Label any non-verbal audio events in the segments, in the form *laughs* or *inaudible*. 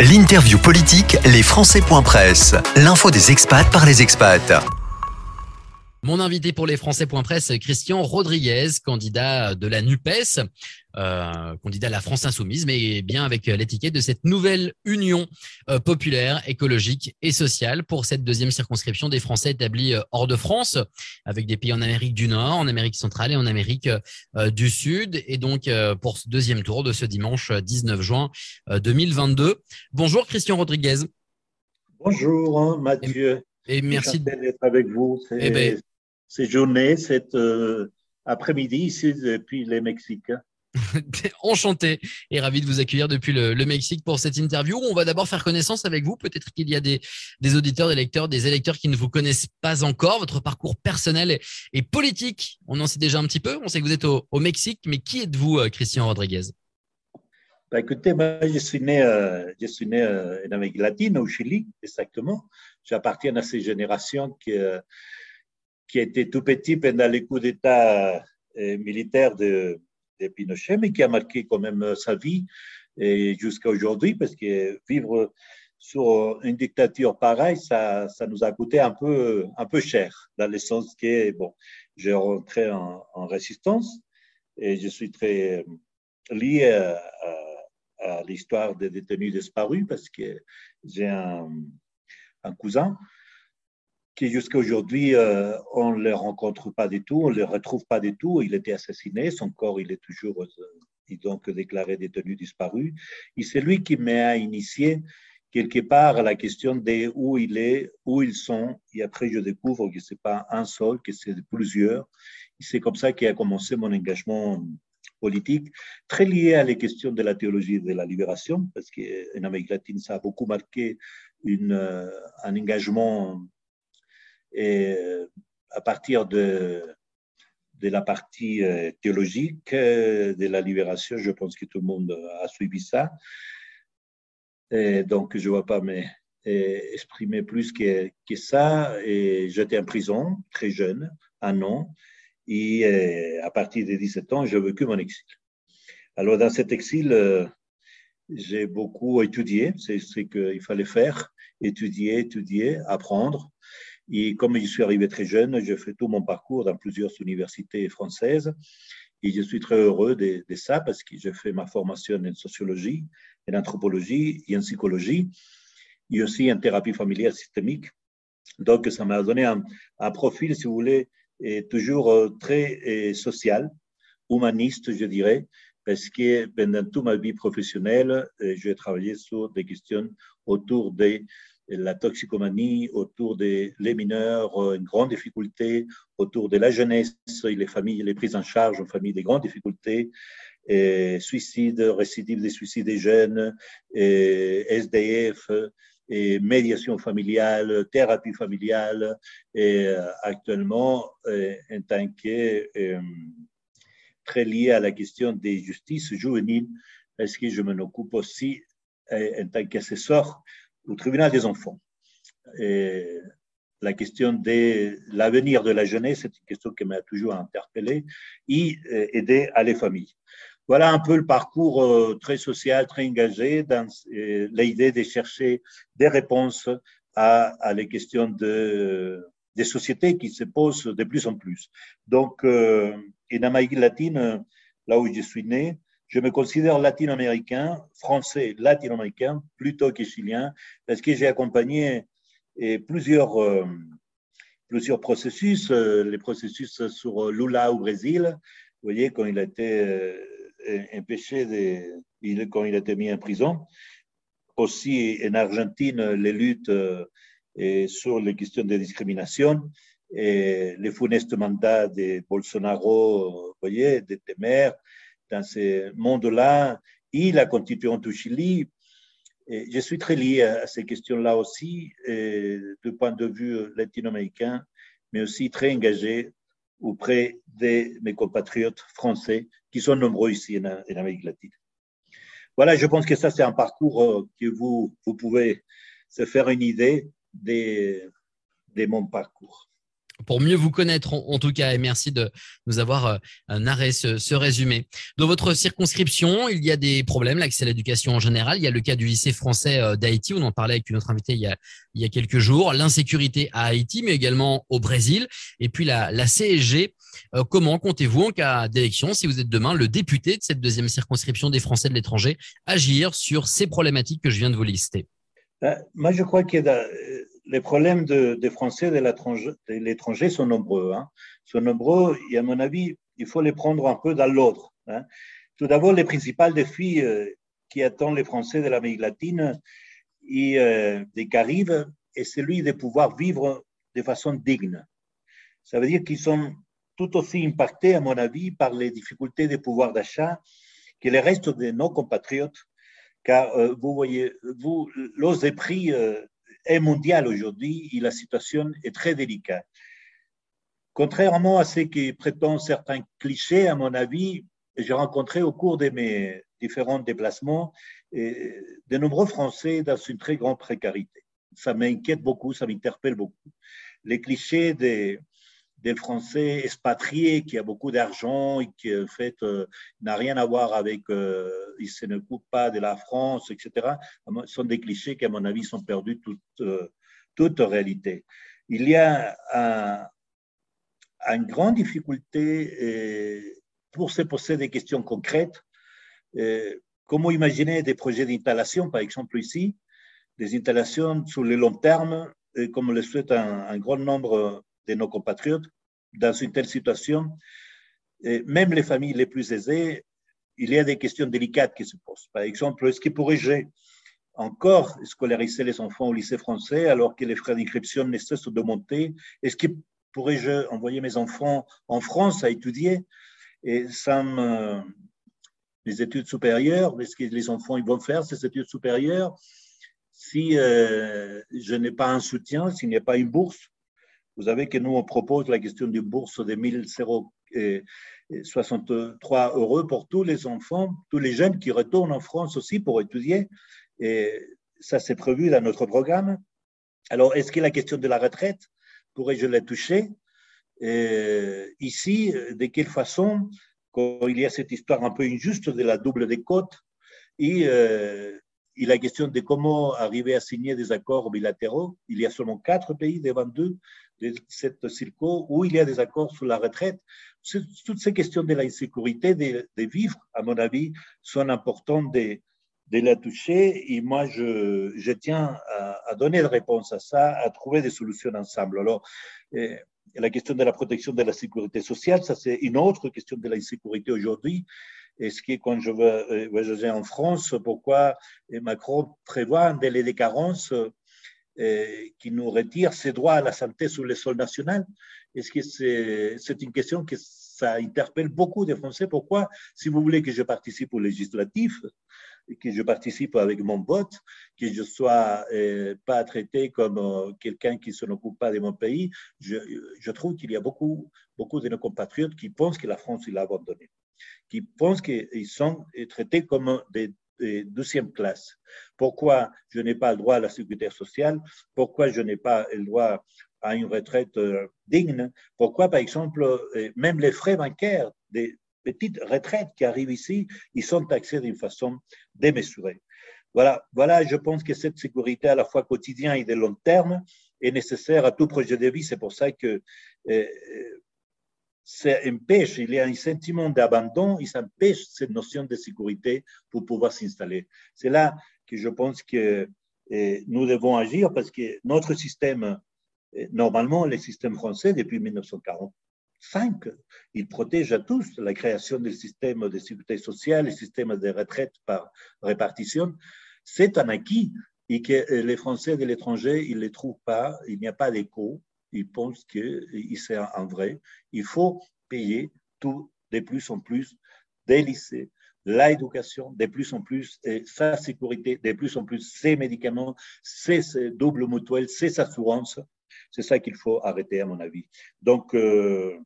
L'interview politique, les Presse. L'info des expats par les expats. Mon invité pour les Presse, Christian Rodriguez, candidat de la NUPES, euh, candidat à la France Insoumise, mais bien avec l'étiquette de cette nouvelle union euh, populaire, écologique et sociale pour cette deuxième circonscription des Français établis euh, hors de France, avec des pays en Amérique du Nord, en Amérique centrale et en Amérique du Sud. Et donc, pour ce deuxième tour de ce dimanche 19 juin 2022. Bonjour Christian Rodriguez. Bonjour hein, Mathieu. Et, merci d'être avec vous. Eh ben, ces journées, cet euh, après-midi ici depuis les Mexicains. *laughs* Enchanté et ravi de vous accueillir depuis le, Mexique pour cette interview. On va d'abord faire connaissance avec vous. Peut-être qu'il y a des, auditeurs, des lecteurs, des électeurs qui ne vous connaissent pas encore. Votre parcours personnel et, politique, on en sait déjà un petit peu. On sait que vous êtes au, Mexique, mais qui êtes-vous, euh, Christian Rodriguez? Bah, Écoutez, moi, je suis né, euh, je suis né en Amérique latine, au Chili, exactement. J'appartiens à ces générations qui qui était tout petit pendant les coups d'État euh, militaires de, Pinochet, mais qui a marqué quand même sa vie jusqu'à aujourd'hui, parce que vivre sur une dictature pareille, ça, ça, nous a coûté un peu, un peu cher, dans le sens que, bon, j'ai rentré en, résistance et je suis très lié à, l'histoire des détenus disparus parce que j'ai un cousin qui jusqu'à aujourd'hui, euh, on ne le rencontre pas du tout, on ne le retrouve pas du tout. Il était assassiné, son corps, il est toujours euh, donc déclaré détenu disparu. Et c'est lui qui m'a initié quelque part à la question de où il est, où ils sont. Et après, je découvre que ce n'est pas un seul, que c'est plusieurs. Et c'est comme ça qu'a commencé mon engagement politique, très lié à les questions de la théologie de la libération, parce qu'en Amérique latine, ça a beaucoup marqué euh, un engagement et euh, à partir de, la partie euh, théologique euh, de la libération, je pense que tout le monde a suivi ça. Donc, je ne vais pas m'exprimer plus que, que, ça. J'étais en prison, très jeune, un an. Et à partir de 17 ans, j'ai vécu mon exil. Alors, dans cet exil, j'ai beaucoup étudié. C'est ce qu'il fallait faire étudier, étudier, apprendre. Et comme je suis arrivé très jeune, j'ai fait tout mon parcours dans plusieurs universités françaises. Et je suis très heureux de, ça parce que j'ai fait ma formation en sociologie, en anthropologie et en psychologie, et aussi en thérapie familiale systémique. Donc, ça m'a donné un, profil, si vous voulez, et toujours euh, très social, humaniste, je dirais, parce que pendant toute ma vie professionnelle, euh, j'ai travaillé sur des questions autour des la toxicomanie, autour des les mineurs, euh, une grande difficulté, autour de la jeunesse. Les familles, les prises en charge en famille, des grandes difficultés, et suicide, récidive des suicides des jeunes, SDF, médiation familiale, thérapie familiale, et euh, actuellement, euh, en tant que très lié à la question des justices juvéniles, parce que je m'en occupe aussi? En tant qu'assesseur au tribunal des enfants. La question de l'avenir de la jeunesse, c'est une question qui m'a toujours interpellé, et euh, aider à les familles. Voilà un peu le parcours euh, très social, très engagé dans euh, l'idée de chercher des réponses à, à les questions de, des sociétés qui se posent de plus en plus. Donc, en Amérique latine, là où je suis né, je me considère latino-américain, français latino-américain, plutôt que chilien, parce que j'ai accompagné plusieurs, euh, plusieurs processus, euh, les processus sur Lula au Brésil, vous voyez, quand il a été euh, empêché, quand il a été mis en prison. Aussi en Argentine, les luttes sur les questions de discrimination, et les funestes mandats de Bolsonaro, vous voyez, de Temer, dans ce monde-là et la constituante du Chili. Je suis très lié à ces questions-là aussi, du point de vue latino-américain, mais aussi très engagé auprès de mes compatriotes français qui sont nombreux ici en, Amérique latine. Voilà, je pense que ça, c'est un parcours euh, que vous, vous pouvez se faire une idée de, de mon parcours. Pour mieux vous connaître en, tout cas et merci de nous avoir euh, narré ce, résumé. Dans votre circonscription, il y a des problèmes, l'accès à l'éducation en général. Il y a le cas du lycée français euh, d'Haïti, on en parlait avec une autre invitée il y a, quelques jours, l'insécurité à Haïti, mais également au Brésil. Et puis la, la CSG, euh, comment comptez-vous en cas d'élection, si vous êtes demain le député de cette deuxième circonscription des Français de l'étranger, agir sur ces problématiques que je viens de vous lister? Moi, je crois que les problèmes des Français de l'étranger sont nombreux. Hein. Sont nombreux et à mon avis, il faut les prendre un peu dans l'ordre. Hein. Tout d'abord, les principaux défis euh, qui attendent les Français de l'Amérique latine et euh, des Caraïbes est celui de pouvoir vivre de façon digne. Ça veut dire qu'ils sont tout aussi impactés, à mon avis, par les difficultés de pouvoir d'achat que les restes de nos compatriotes, car euh, vous voyez, vous, l'os des prix est mondiale aujourd'hui et la situation est très délicate. Contrairement à ce qui prétendent certains clichés, à mon avis, j'ai rencontré au cours de mes différents déplacements de nombreux Français dans une très grande précarité. Ça m'inquiète beaucoup, ça m'interpelle beaucoup. Les clichés des, des Français expatriés qui a beaucoup d'argent et qui, en fait, euh, n'a rien à voir avec, euh, ils ne coupent pas de la France, etc., sont des clichés qui, à mon avis, sont perdus toute, euh, toute réalité. Il y a un, une grande difficulté pour se poser des questions concrètes. comment imaginer des projets d'installation, par exemple ici, des installations sur le long terme, comme le souhaite un, un grand nombre de nos compatriotes dans une telle situation, même les familles les plus aisées, il y a des questions délicates qui se posent. Par exemple, est-ce que pourrais-je encore scolariser les enfants au lycée français alors que les frais d'inscription ne cessent de monter? Est-ce que pourrais-je envoyer mes enfants en France à étudier? Et sans les études supérieures Est-ce que les enfants ils vont faire ces études supérieures? Si euh, je n'ai pas un soutien, s'il n'y a pas une bourse vous savez que nous, on propose la question d'une bourse de 1063 euros pour tous les enfants, tous les jeunes qui retournent en France aussi pour étudier. Et ça, c'est prévu dans notre programme. Alors, est-ce que la question de la retraite, pourrais-je la toucher? Ici, de quelle façon, quand il y a cette histoire un peu injuste de la double décote et, euh, la question de comment arriver à signer des accords bilatéraux, il y a seulement quatre pays des 22 de cette circo où il y a des accords sur la retraite. Toutes ces questions de l'insécurité de, de, vivre, à mon avis, sont importantes de, la toucher. Et moi, je, tiens à, donner des réponses à ça, à trouver des solutions ensemble. Alors, eh, la question de la protection de la sécurité sociale, ça c'est une autre question de l'insécurité aujourd'hui. Est-ce que quand je euh, voyager en France, pourquoi Macron prévoit un délai de carence qui nous retire ses droits à la santé sur le sol national. Est-ce que c'est une question que ça interpelle beaucoup de Français? Pourquoi, si vous voulez que je participe au législatif, que je participe avec mon vote, que je sois euh, pas traité comme euh, quelqu'un qui ne s'en occupe pas de mon pays, je, je trouve qu'il y a beaucoup, beaucoup de nos compatriotes qui pensent que la France l'a abandonné, qui pensent qu'ils sont traités comme des deuxième classe. Pourquoi je n'ai pas le droit à la sécurité sociale? Pourquoi je n'ai pas le droit à une retraite euh, digne? Pourquoi, par exemple, euh, même les frais bancaires des petites retraites qui arrivent ici, ils sont taxés d'une façon démesurée. Voilà, voilà, je pense que cette sécurité à la fois quotidienne et de long terme est nécessaire à tout projet de vie. C'est pour ça que euh, ça empêche, il y a un sentiment d'abandon, il empêche cette notion de sécurité pour pouvoir s'installer. C'est là que je pense que eh, nous devons agir parce que notre système, eh, normalement, le système français, depuis 1945, il protège à tous la création du système de sécurité sociale, le système de retraite par répartition. C'est un acquis et que eh, les Français de l'étranger, ils ne les trouvent pas, il n'y a pas d'écho ils pensent que c'est un vrai. Il faut payer tout de plus en plus des lycées, l'éducation de plus en plus, sa sécurité de plus en plus, ses médicaments, ses, doubles mutuelles, ses assurances. C'est ça qu'il faut arrêter, à mon avis. Donc, euh,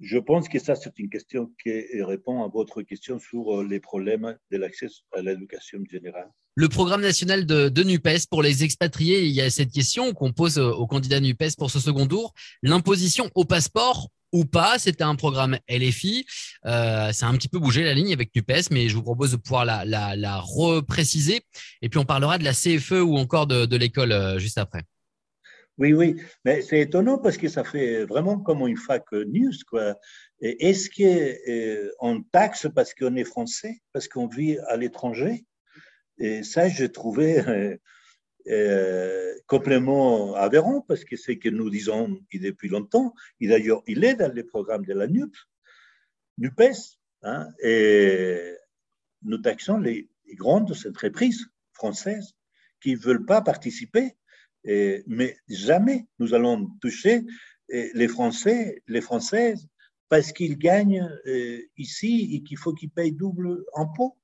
je pense que ça, c'est une question qui répond à votre question sur les problèmes de l'accès à l'éducation générale. Le programme national de, NUPES pour les expatriés. Il y a cette question qu'on pose aux candidats NUPES pour ce second tour. L'imposition au passeport ou pas. C'était un programme LFI. Euh, ça a un petit peu bougé la ligne avec NUPES, mais je vous propose de pouvoir la, repréciser. Et puis on parlera de la CFE ou encore de, de l'école euh, juste après. Oui, oui, mais c'est étonnant parce que ça fait vraiment comme une fac news. Est-ce qu'on euh, taxe parce qu'on est français, parce qu'on vit à l'étranger? Et ça, j'ai trouvé euh, euh, complètement aberrant parce que c'est que nous disons depuis longtemps. Et d'ailleurs, il est dans les programmes de la NUP, NUPES, hein, et nous taxons les, grandes entreprises françaises qui ne veulent pas participer mais jamais nous allons toucher les Français, les Françaises, parce qu'ils gagnent ici et qu'il faut qu'ils payent double impôt.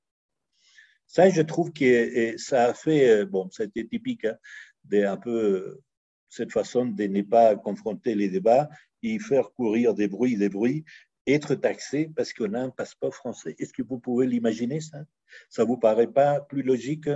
Ça, je trouve que ça a fait, bon, c'était typique hein, de un peu cette façon de ne pas confronter les débats et faire courir des bruits, des bruits, être taxé parce qu'on a un passeport français. Est-ce que vous pouvez l'imaginer ça? Ça vous paraît pas plus logique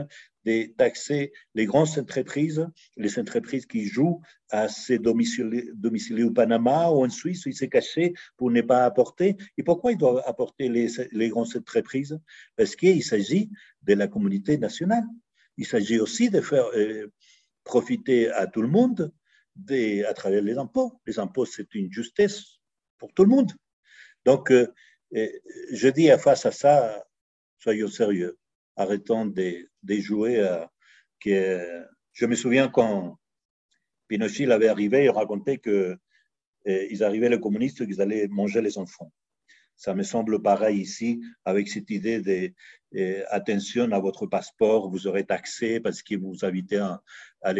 de taxer les grandes entreprises, les entreprises qui jouent à se domicilier, au Panama ou en Suisse où ils s'est caché pour ne pas apporter? Et pourquoi ils doivent apporter les, les grandes entreprises? Parce qu'il s'agit de la communauté nationale. Il s'agit aussi de faire euh, profiter à tout le monde à travers les impôts. Les impôts, c'est une justesse pour tout le monde. Donc, euh, je dis face à ça, soyons sérieux. Arrêtons de, jouer. Que, je me souviens quand Pinochet avait arrivé, il racontait qu'ils euh, arrivaient les communistes, qu'ils allaient manger les enfants. Ça me semble pareil ici, avec cette idée de euh, attention à votre passeport, vous aurez taxé parce que vous habitez à, à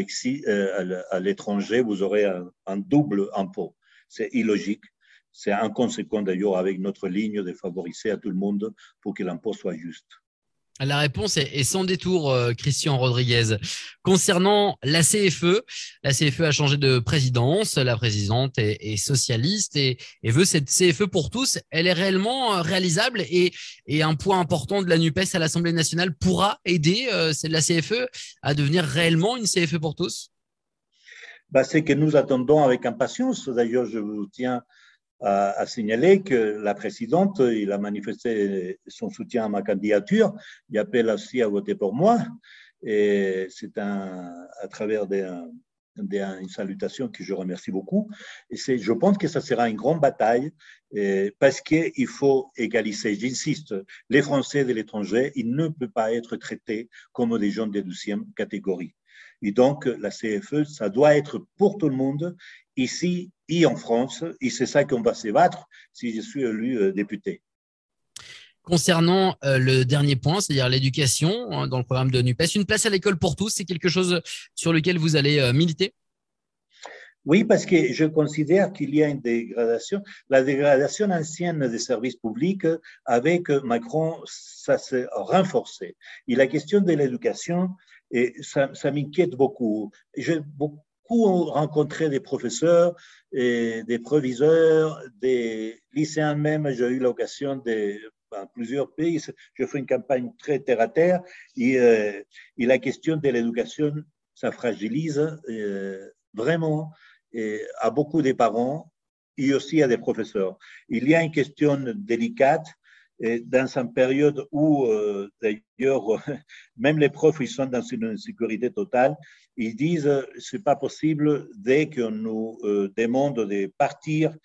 l'étranger, vous aurez un double impôt. C'est illogique. C'est inconséquent d'ailleurs avec notre ligne de favoriser à tout le monde pour que l'impôt soit juste. La réponse est, sans détour, euh, Christian Rodriguez. Concernant la CFE, la CFE a changé de présidence. La présidente est, socialiste et, veut cette CFE pour tous. Elle est réellement euh, réalisable et, un point important de la NUPES à l'Assemblée nationale pourra aider euh, la CFE à devenir réellement une CFE pour tous? Bah, C'est que nous attendons avec impatience. D'ailleurs, je vous tiens a, signalé que la présidente, il a manifesté son soutien à ma candidature. Il appelle aussi à voter pour moi. Et c'est à travers une salutation que je remercie beaucoup. Et je pense que ça sera une grande bataille parce qu'il faut égaliser, j'insiste, les Français de l'étranger, ils ne peuvent pas être traités comme des gens de deuxième catégorie. Et donc, la CFE, ça doit être pour tout le monde, ici et en France. Et c'est ça qu'on va se battre si je suis élu euh, député. Concernant euh, le dernier point, c'est-à-dire l'éducation hein, dans le programme de NUPES, une place à l'école pour tous, c'est quelque chose sur lequel vous allez euh, militer? Oui, parce que je considère qu'il y a une dégradation. La dégradation ancienne des services publics, avec Macron, ça s'est renforcé. Et la question de l'éducation, ça, ça m'inquiète beaucoup. J'ai beaucoup rencontré des professeurs, des proviseurs, des lycéens même. J'ai eu l'occasion de, dans plusieurs pays, je fais une campagne très terre à terre et, euh, et la question de l'éducation, ça fragilise euh, vraiment à beaucoup des parents et aussi à des professeurs. Il y a une question délicate dans une période où, euh, d'ailleurs, *laughs* même les profs, ils sont dans une insécurité totale, ils disent c'est pas possible dès qu'on nous euh, demande de partir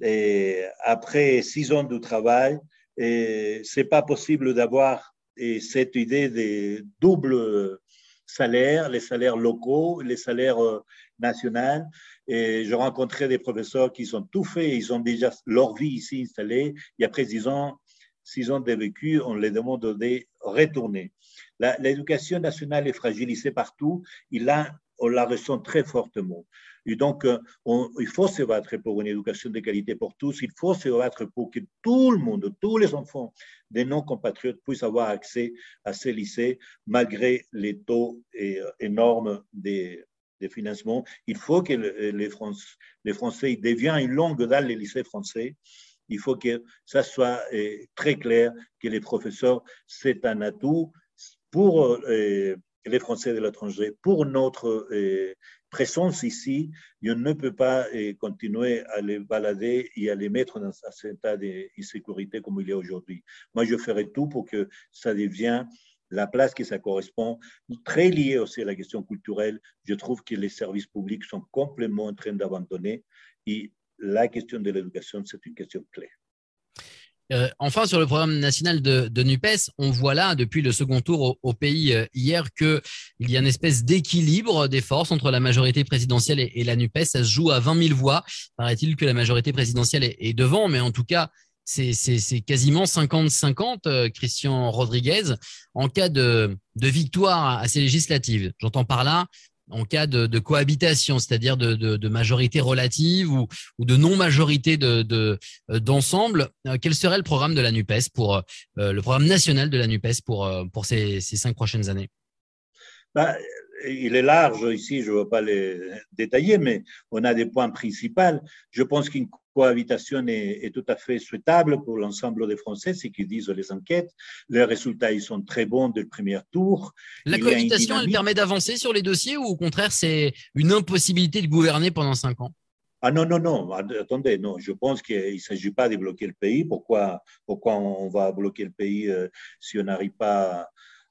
et après six ans de travail, et c'est pas possible d'avoir cette idée de double salaire, les salaires locaux, les salaires euh, nationaux. Et je rencontrais des professeurs qui sont tout faits, ils ont déjà leur vie ici installée, et après six ans, six ans de vécu, on les demande de retourner. L'éducation nationale est fragilisée partout, on la ressent très fortement. Et donc, euh, il faut se battre pour une éducation de qualité pour tous. Il faut se battre pour que tout le monde, tous les enfants des non-compatriotes puissent avoir accès à ces lycées malgré les taux euh, énormes des, financements. Il faut que les, Français deviennent une langue dans les lycées français il faut que ça soit euh, très clair que les professeurs, c'est un atout pour les Français de l'étranger, pour notre présence ici, on ne peut pas continuer à les balader et à les mettre dans un état d'insécurité comme il est aujourd'hui. Moi, je ferai tout pour que ça devienne la place qui ça correspond, très lié aussi à la question culturelle. Je trouve que les services publics sont complètement en train d'abandonner la question de l'éducation, c'est une question clé. Euh, enfin, sur le programme national de, NUPES, on voit là, depuis le second tour au, pays euh, hier, qu'il y a une espèce d'équilibre des forces entre la majorité présidentielle et, la NUPES. Ça se joue à 20 000 voix. Paraît-il que la majorité présidentielle est, devant, mais en tout cas, c'est quasiment 50-50, euh, Christian Rodriguez, en cas de, de victoire à ces législatives. J'entends par là en cas de, cohabitation, c'est-à-dire de, majorité relative ou, de non-majorité euh, d'ensemble, euh, quel serait le programme de la NUPES pour euh, le programme national de la NUPES pour, ces, cinq prochaines années? Bah, il est large ici, je ne veux pas les détailler, mais on a des points principaux. Je pense qu'une cohabitation est, tout à fait souhaitable pour l'ensemble des Français, ce qu'ils disent les enquêtes. Les résultats ils sont très bons dès le premier tour. La cohabitation, elle permet d'avancer sur les dossiers ou au contraire, c'est une impossibilité de gouverner pendant cinq ans? Ah non, non, non, attendez, non, je pense qu'il ne s'agit pas de bloquer le pays. Pourquoi, pourquoi on va bloquer le pays euh, si on n'arrive pas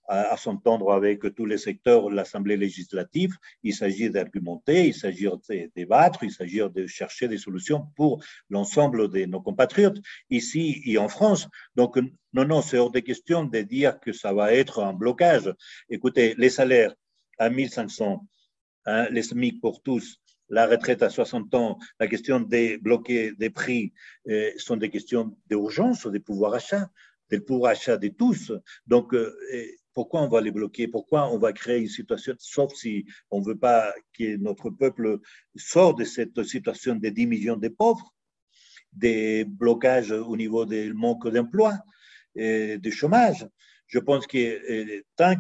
à, s'entendre avec tous les secteurs l'Assemblée législative. Il s'agit d'argumenter, il s'agit de débattre, il s'agit de chercher des solutions pour l'ensemble de nos compatriotes ici et en France. Donc, non, non, c'est hors de question de dire que ça va être un blocage. Écoutez, les salaires à 1500, hein, les SMIC pour tous, la retraite à 60 ans, la question des bloquer des prix euh, sont des questions d'urgence, des pouvoirs d'achat, des pouvoir d'achat de tous. Donc, euh, pourquoi on va les bloquer? Pourquoi on va créer une situation, sauf si on ne veut pas que notre peuple sorte de cette situation de 10 millions de pauvres, des blocages au niveau du manque d'emploi, du chômage? Je pense que euh, tant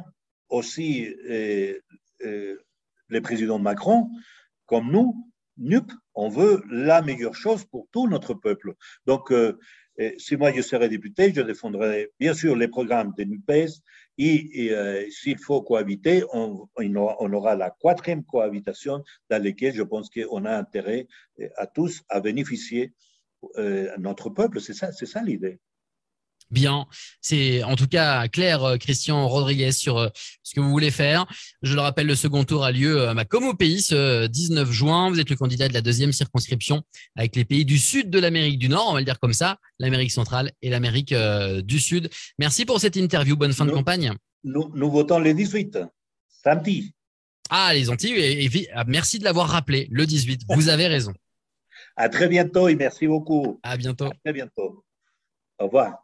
aussi euh, euh, le président Macron, comme nous, NUP, on veut la meilleure chose pour tout notre peuple. Donc, si moi je serais député, je défendrais bien sûr les programmes de NUPES et, euh, s'il faut cohabiter, on, aura, la quatrième cohabitation dans laquelle je pense qu'on a intérêt euh, à tous à bénéficier euh, notre peuple. C'est ça, c'est ça l'idée bien. C'est en tout cas clair, euh, Christian Rodriguez, sur euh, ce que vous voulez faire. Je le rappelle, le second tour a lieu euh, comme au pays ce 19 juin. Vous êtes le candidat de la deuxième circonscription avec les pays du sud de l'Amérique du Nord, on va le dire comme ça, l'Amérique centrale et l'Amérique du Sud. Merci pour cette interview. Bonne fin de campagne. Nous, votons les 18, samedi. Ah, les Antilles, et, ah, merci de l'avoir rappelé, le 18. Vous avez raison. À très bientôt et merci beaucoup. À bientôt. À très bientôt. Au revoir.